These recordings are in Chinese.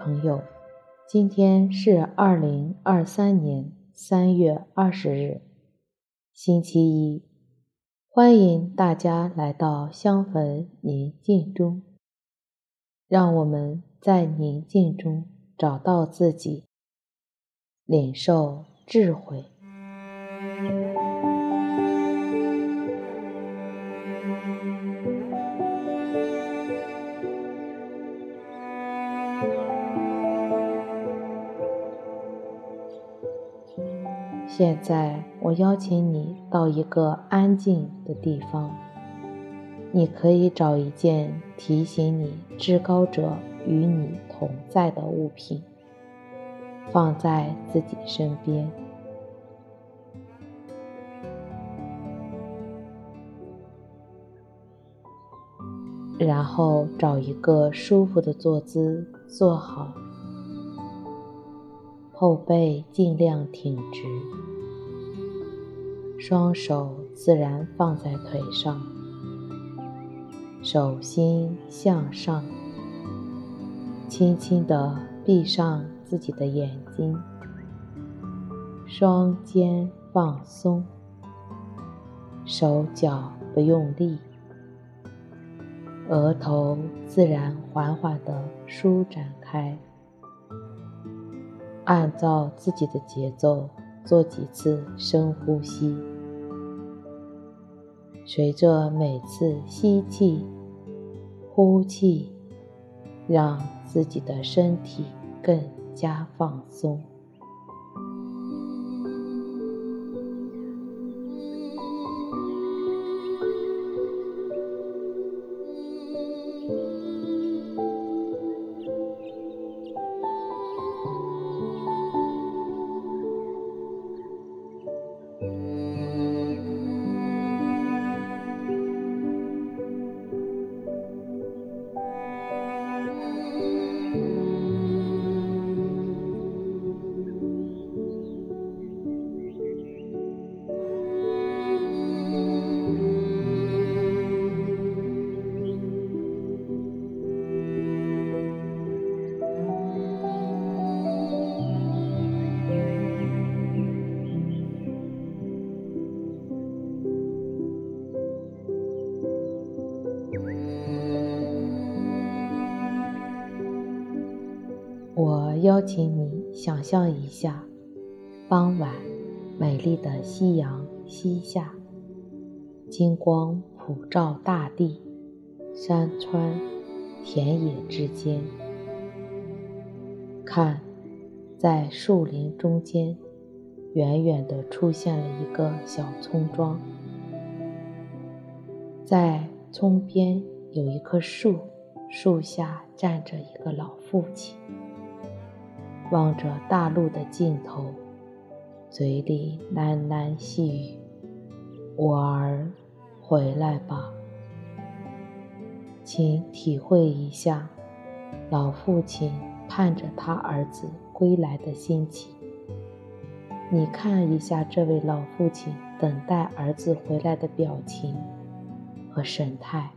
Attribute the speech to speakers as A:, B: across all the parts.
A: 朋友，今天是二零二三年三月二十日，星期一。欢迎大家来到香焚宁静中，让我们在宁静中找到自己，领受智慧。现在，我邀请你到一个安静的地方。你可以找一件提醒你至高者与你同在的物品，放在自己身边。然后找一个舒服的坐姿，坐好，后背尽量挺直。双手自然放在腿上，手心向上，轻轻地闭上自己的眼睛，双肩放松，手脚不用力，额头自然缓缓地舒展开，按照自己的节奏。做几次深呼吸，随着每次吸气、呼气，让自己的身体更加放松。邀请你想象一下，傍晚，美丽的夕阳西下，金光普照大地、山川、田野之间。看，在树林中间，远远地出现了一个小村庄，在村边有一棵树，树下站着一个老父亲。望着大路的尽头，嘴里喃喃细语：“我儿，回来吧。”请体会一下，老父亲盼着他儿子归来的心情。你看一下这位老父亲等待儿子回来的表情和神态。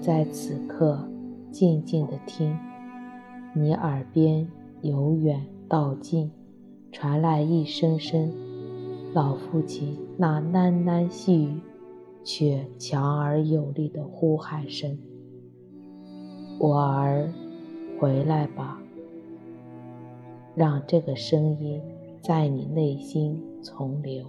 A: 在此刻静静地听，你耳边由远到近传来一声声老父亲那喃喃细语却强而有力的呼喊声：“我儿，回来吧。”让这个声音在你内心从流。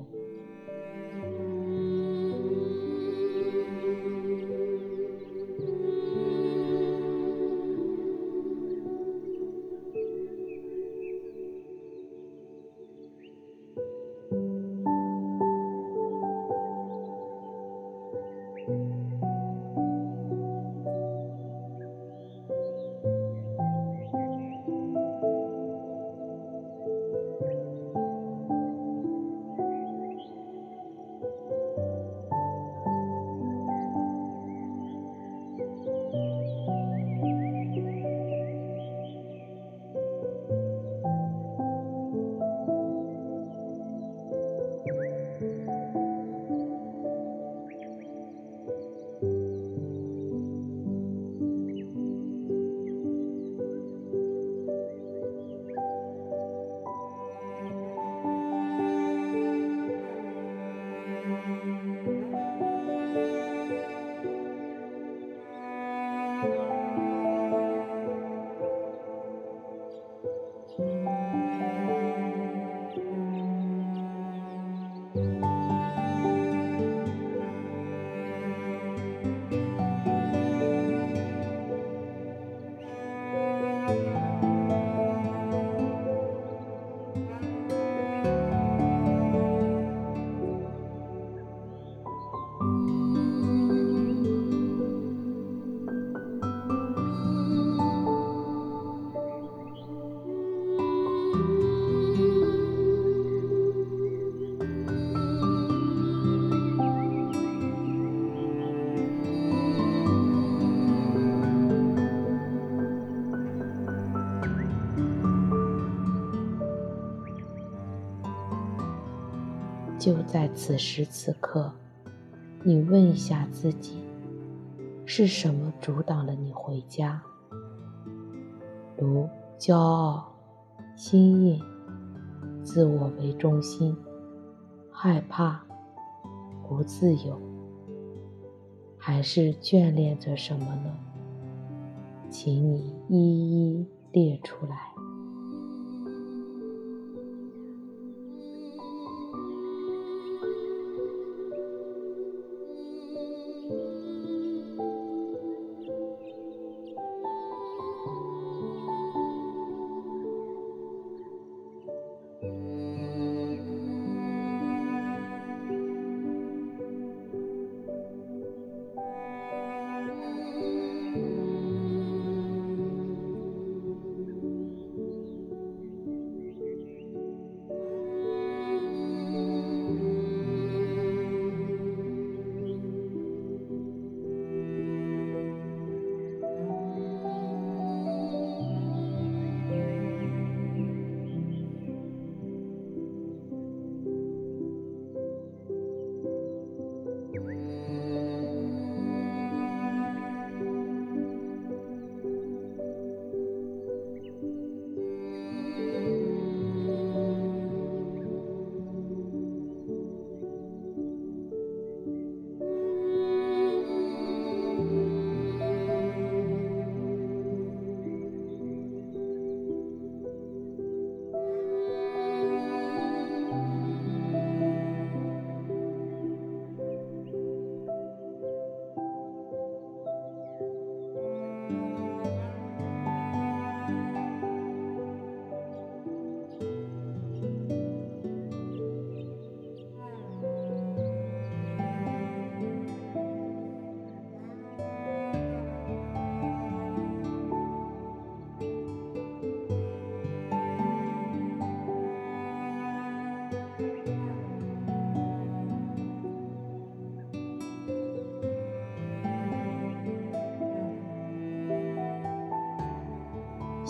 A: 就在此时此刻，你问一下自己：是什么阻挡了你回家？如骄傲、心意、自我为中心、害怕、不自由，还是眷恋着什么呢？请你一一列出来。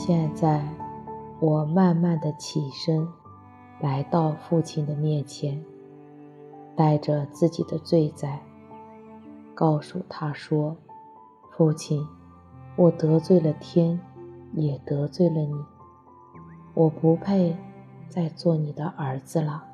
A: 现在，我慢慢的起身，来到父亲的面前，带着自己的罪在，告诉他说：“父亲，我得罪了天，也得罪了你，我不配再做你的儿子了。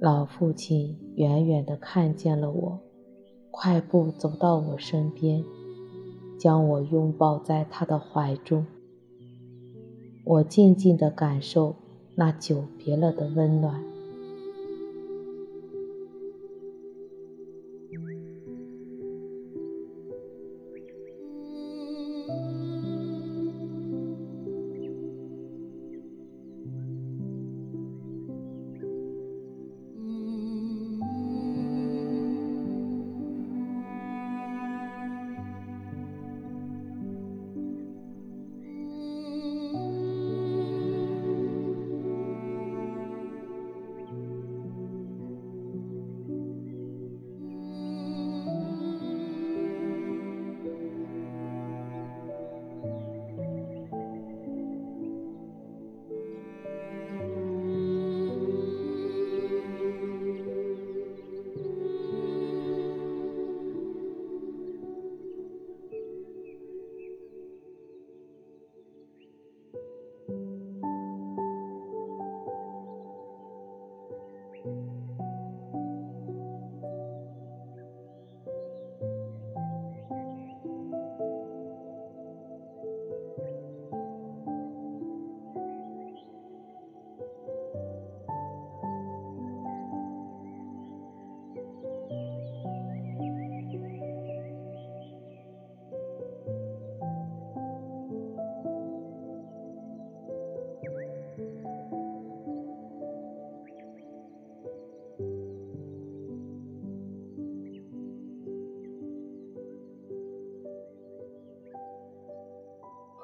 A: 老父亲远远地看见了我，快步走到我身边，将我拥抱在他的怀中。我静静地感受那久别了的温暖。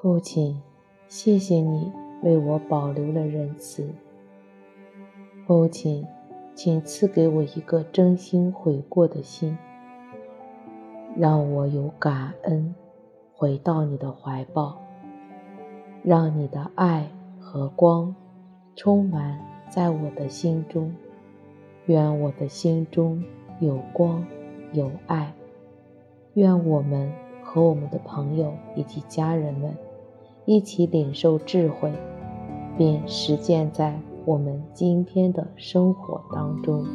A: 父亲，谢谢你为我保留了仁慈。父亲，请赐给我一个真心悔过的心，让我有感恩回到你的怀抱，让你的爱和光充满在我的心中。愿我的心中有光有爱。愿我们和我们的朋友以及家人们。一起领受智慧，并实践在我们今天的生活当中。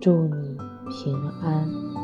A: 祝你平安。